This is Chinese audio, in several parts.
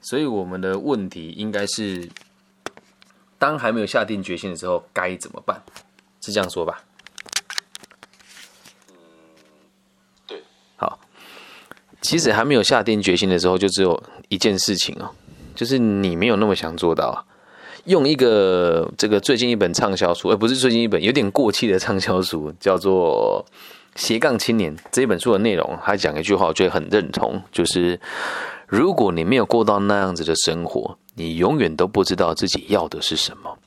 所以我们的问题应该是，当还没有下定决心的时候该怎么办？是这样说吧？嗯，对。好，其实还没有下定决心的时候，就只有一件事情哦，就是你没有那么想做到啊。用一个这个最近一本畅销书，而不是最近一本有点过气的畅销书，叫做《斜杠青年》这一本书的内容，他讲一句话，我觉得很认同，就是如果你没有过到那样子的生活，你永远都不知道自己要的是什么。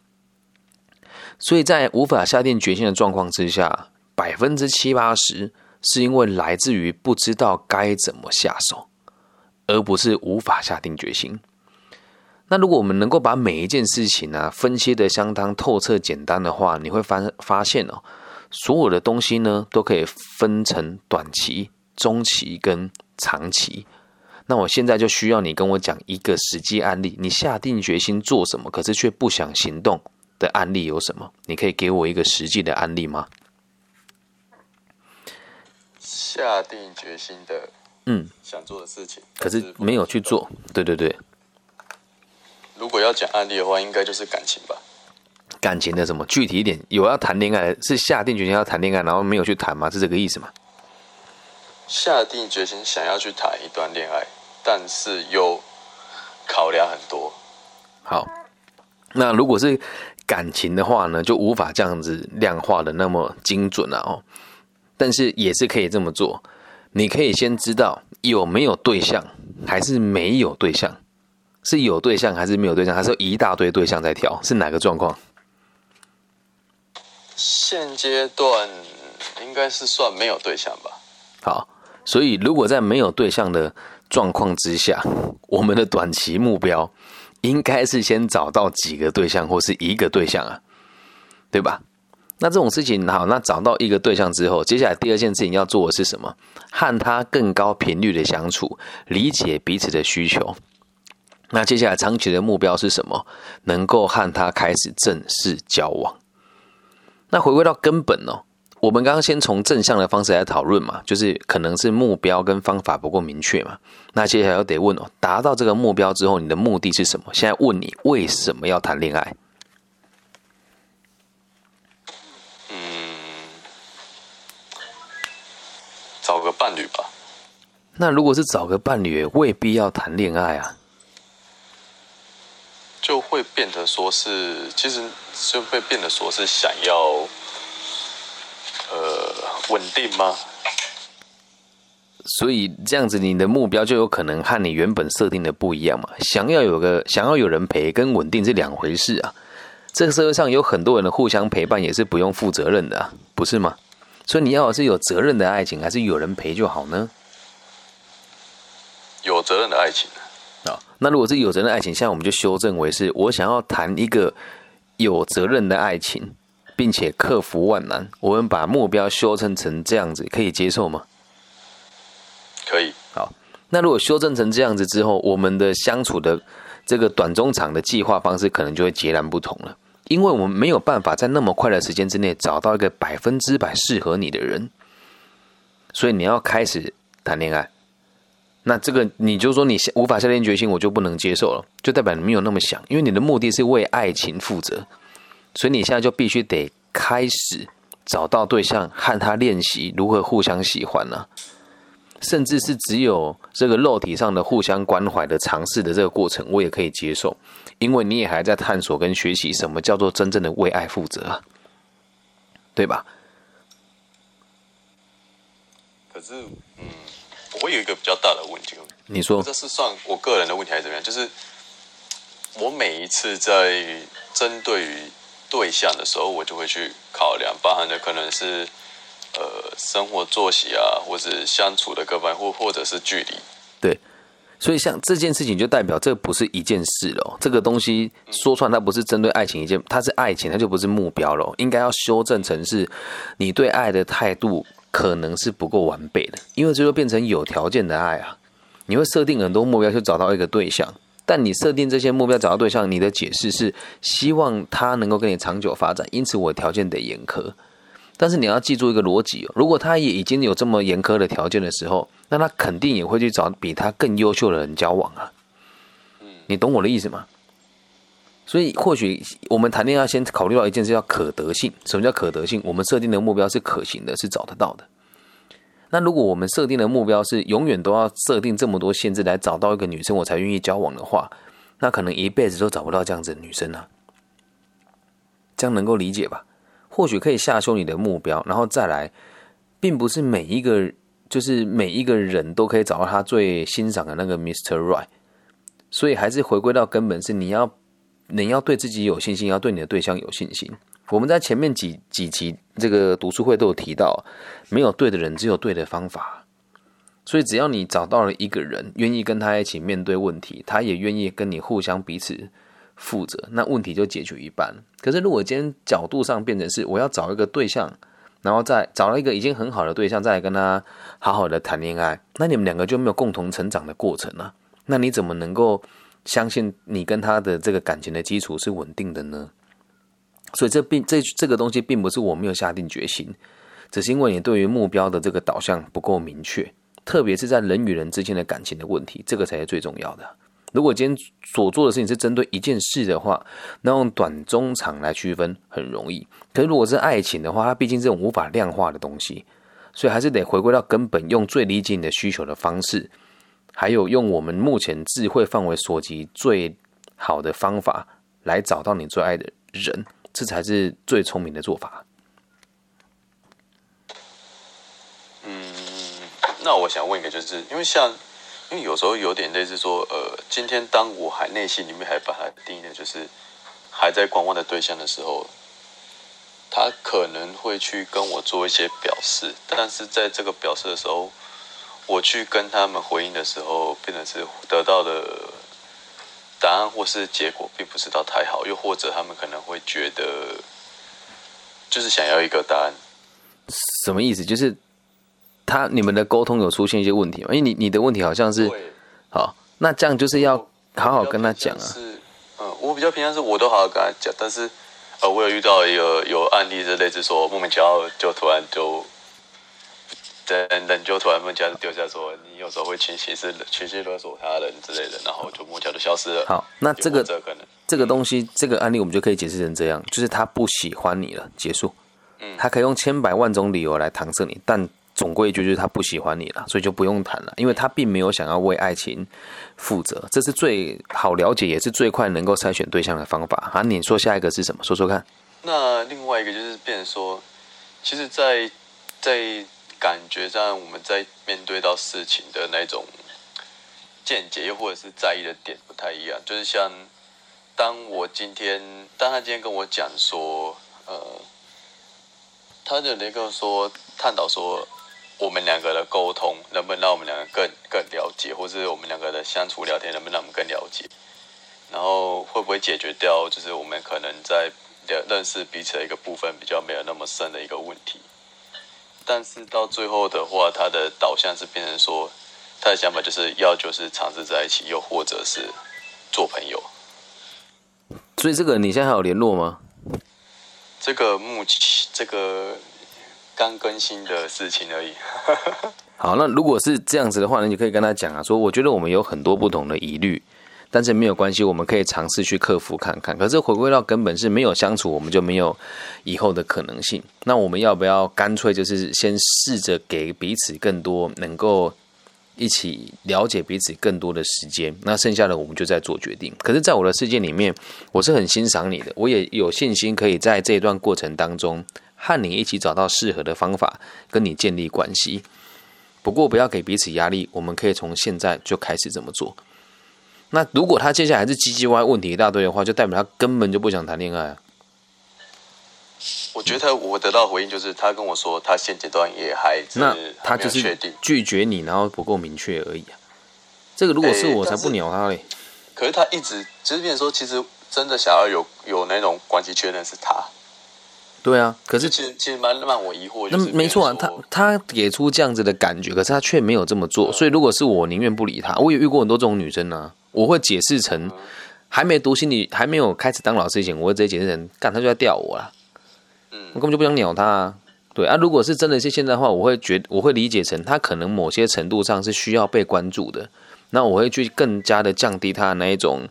所以在无法下定决心的状况之下，百分之七八十是因为来自于不知道该怎么下手，而不是无法下定决心。那如果我们能够把每一件事情呢分析的相当透彻、简单的话，你会发发现哦，所有的东西呢都可以分成短期、中期跟长期。那我现在就需要你跟我讲一个实际案例，你下定决心做什么，可是却不想行动的案例有什么？你可以给我一个实际的案例吗？下定决心的，嗯，想做的事情，可是没有去做。对对对。如果要讲案例的话，应该就是感情吧。感情的什么？具体一点，有要谈恋爱，是下定决心要谈恋爱，然后没有去谈吗？是这个意思吗？下定决心想要去谈一段恋爱，但是又考量很多。好，那如果是感情的话呢，就无法这样子量化的那么精准了哦。但是也是可以这么做，你可以先知道有没有对象，还是没有对象。是有对象还是没有对象？还是一大堆对象在挑？是哪个状况？现阶段应该是算没有对象吧。好，所以如果在没有对象的状况之下，我们的短期目标应该是先找到几个对象或是一个对象啊，对吧？那这种事情好，那找到一个对象之后，接下来第二件事情要做的是什么？和他更高频率的相处，理解彼此的需求。那接下来长期的目标是什么？能够和他开始正式交往。那回归到根本哦，我们刚刚先从正向的方式来讨论嘛，就是可能是目标跟方法不够明确嘛。那接下来又得问哦，达到这个目标之后，你的目的是什么？现在问你为什么要谈恋爱？嗯，找个伴侣吧。那如果是找个伴侣，未必要谈恋爱啊。就会变得说是，其实就会变得说是想要，呃，稳定吗？所以这样子，你的目标就有可能和你原本设定的不一样嘛？想要有个想要有人陪，跟稳定是两回事啊。这个社会上有很多人的互相陪伴也是不用负责任的，啊，不是吗？所以你要的是有责任的爱情，还是有人陪就好呢？有责任的爱情。啊，那如果是有责任的爱情，现在我们就修正为是，我想要谈一个有责任的爱情，并且克服万难。我们把目标修正成这样子，可以接受吗？可以。好，那如果修正成这样子之后，我们的相处的这个短中长的计划方式，可能就会截然不同了。因为我们没有办法在那么快的时间之内找到一个百分之百适合你的人，所以你要开始谈恋爱。那这个你就说你无法下定决心，我就不能接受了，就代表你没有那么想，因为你的目的是为爱情负责，所以你现在就必须得开始找到对象，和他练习如何互相喜欢呢？甚至是只有这个肉体上的互相关怀的尝试的这个过程，我也可以接受，因为你也还在探索跟学习什么叫做真正的为爱负责，对吧？可是，嗯。我有一个比较大的问题，你说这是算我个人的问题还是怎么样？就是我每一次在针对于对象的时候，我就会去考量，包含的可能是呃生活作息啊，或者相处的各方，或或者是距离。对，所以像这件事情就代表这不是一件事了。这个东西说穿，它不是针对爱情一件，它是爱情，它就不是目标了。应该要修正成是你对爱的态度。可能是不够完备的，因为这就变成有条件的爱啊。你会设定很多目标去找到一个对象，但你设定这些目标找到对象，你的解释是希望他能够跟你长久发展，因此我条件得严苛。但是你要记住一个逻辑哦，如果他也已经有这么严苛的条件的时候，那他肯定也会去找比他更优秀的人交往啊。你懂我的意思吗？所以或许我们谈恋爱先考虑到一件事叫可得性。什么叫可得性？我们设定的目标是可行的，是找得到的。那如果我们设定的目标是永远都要设定这么多限制来找到一个女生我才愿意交往的话，那可能一辈子都找不到这样子的女生啊。这样能够理解吧？或许可以下修你的目标，然后再来，并不是每一个就是每一个人都可以找到他最欣赏的那个 Mr. Right。所以还是回归到根本，是你要。你要对自己有信心，要对你的对象有信心。我们在前面几几集这个读书会都有提到，没有对的人，只有对的方法。所以只要你找到了一个人，愿意跟他一起面对问题，他也愿意跟你互相彼此负责，那问题就解决一半。可是如果今天角度上变成是我要找一个对象，然后再找了一个已经很好的对象，再来跟他好好的谈恋爱，那你们两个就没有共同成长的过程了。那你怎么能够？相信你跟他的这个感情的基础是稳定的呢，所以这并这这个东西并不是我没有下定决心，只是因为你对于目标的这个导向不够明确，特别是在人与人之间的感情的问题，这个才是最重要的。如果今天所做的事情是针对一件事的话，那用短中长来区分很容易。可是如果是爱情的话，它毕竟这种无法量化的东西，所以还是得回归到根本，用最理解你的需求的方式。还有用我们目前智慧范围所及最好的方法来找到你最爱的人，这才是最聪明的做法。嗯，那我想问一个，就是因为像，因为有时候有点类似说，呃，今天当我还内心里面还把它定义的就是还在观望的对象的时候，他可能会去跟我做一些表示，但是在这个表示的时候。我去跟他们回应的时候，变成是得到的答案或是结果，并不是到太好，又或者他们可能会觉得，就是想要一个答案。什么意思？就是他你们的沟通有出现一些问题吗？因为你你的问题好像是，好，那这样就是要好好跟他讲啊。是，嗯，我比较平常是我都好好跟他讲，但是呃，我有遇到一个有案例，是类似说莫名其妙就突然就。等人就突然问家丢下说，你有时候会情绪是情绪勒索他人之类的，然后就莫名就消失了。好，那这个可能这个东西，这个案例我们就可以解释成这样，就是他不喜欢你了，结束。嗯，他可以用千百万种理由来搪塞你，但总归一句就是他不喜欢你了，所以就不用谈了，因为他并没有想要为爱情负责，这是最好了解也是最快能够筛选对象的方法。啊，你说下一个是什么？说说看。那另外一个就是变成说，其实，在在。感觉上，我们在面对到事情的那种见解，又或者是在意的点不太一样。就是像，当我今天，当他今天跟我讲说，呃，他就那个说探讨说，我们两个的沟通能不能让我们两个更更了解，或是我们两个的相处聊天能不能让我们更了解，然后会不会解决掉，就是我们可能在认识彼此的一个部分比较没有那么深的一个问题。但是到最后的话，他的导向是变成说，他的想法就是要就是尝试在一起，又或者是做朋友。所以这个你现在还有联络吗？这个目前这个刚更新的事情而已。好，那如果是这样子的话，那你可以跟他讲啊，说我觉得我们有很多不同的疑虑。但是没有关系，我们可以尝试去克服看看。可是回归到根本是没有相处，我们就没有以后的可能性。那我们要不要干脆就是先试着给彼此更多能够一起了解彼此更多的时间？那剩下的我们就在做决定。可是，在我的世界里面，我是很欣赏你的，我也有信心可以在这一段过程当中和你一起找到适合的方法，跟你建立关系。不过，不要给彼此压力，我们可以从现在就开始这么做。那如果他接下来是唧唧歪问题一大堆的话，就代表他根本就不想谈恋爱。我觉得我得到回应就是他跟我说，他现阶段也还那他就是拒绝你，然后不够明确而已啊。这个如果是我才不鸟他嘞。可是他一直就是变说，其实真的想要有有那种关系确认是他。对啊，可是其实其实蛮让我疑惑。那没错啊，他他给出这样子的感觉，可是他却没有这么做。所以如果是我，宁愿不理他。我也遇过很多这种女生呢。我会解释成，还没读心理，还没有开始当老师以前，我会直接解释成，干他就在吊我了，嗯，我根本就不想鸟他，啊。对啊，如果是真的是现在的话，我会觉我会理解成他可能某些程度上是需要被关注的，那我会去更加的降低他的那一种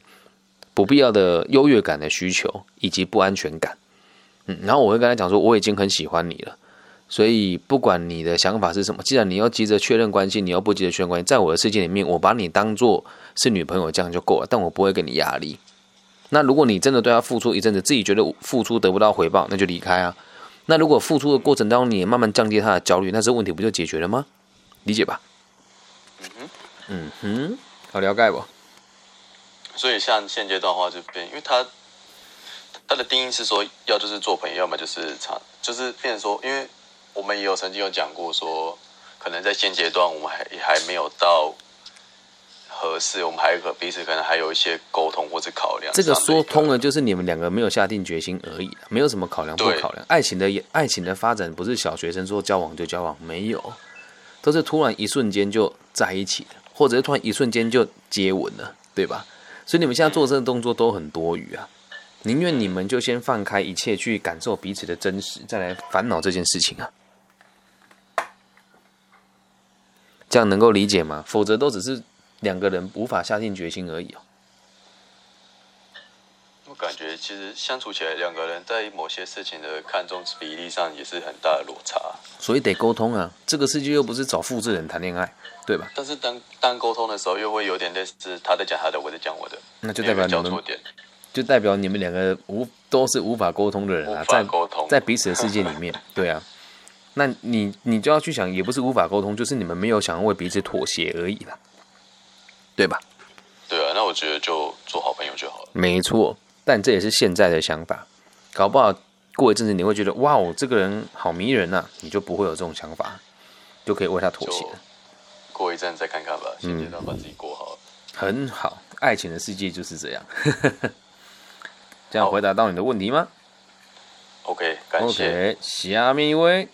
不必要的优越感的需求以及不安全感。嗯，然后我会跟他讲说，我已经很喜欢你了，所以不管你的想法是什么，既然你要急着确认关系，你要不急着确认关系，在我的世界里面，我把你当做是女朋友这样就够了，但我不会给你压力。那如果你真的对他付出一阵子，自己觉得付出得不到回报，那就离开啊。那如果付出的过程当中，你也慢慢降低他的焦虑，那这问题不就解决了吗？理解吧？嗯哼，嗯哼，好了解不？所以像现阶段的话，就变，因为他他的定义是说，要就是做朋友，要么就是长，就是变成说，因为我们也有曾经有讲过说，可能在现阶段我们还还没有到。合适，我们还有个彼此可能还有一些沟通或者考量。这个说通了，就是你们两个没有下定决心而已，没有什么考量不考量。爱情的爱情的发展不是小学生说交往就交往，没有，都是突然一瞬间就在一起的，或者是突然一瞬间就接吻了，对吧？所以你们现在做这个动作都很多余啊，宁愿你们就先放开一切去感受彼此的真实，再来烦恼这件事情啊。这样能够理解吗？否则都只是。两个人无法下定决心而已哦。我感觉其实相处起来，两个人在某些事情的看重比例上也是很大的落差。所以得沟通啊！这个世界又不是找复制人谈恋爱，对吧？但是当当沟通的时候，又会有点类似他在讲他的，我在讲我的，那就代表你们就代表你们两个无都是无法沟通的人啊，在沟通在彼此的世界里面，对啊。那你你就要去想，也不是无法沟通，就是你们没有想要为彼此妥协而已啦。对吧？对啊，那我觉得就做好朋友就好了。没错，但这也是现在的想法。搞不好过一阵子你会觉得，哇哦，这个人好迷人呐，你就不会有这种想法，就可以为他妥协。过一阵再看看吧，现阶段把自己过好。很好，爱情的世界就是这样。这样回答到你的问题吗？OK，感谢。下面一位。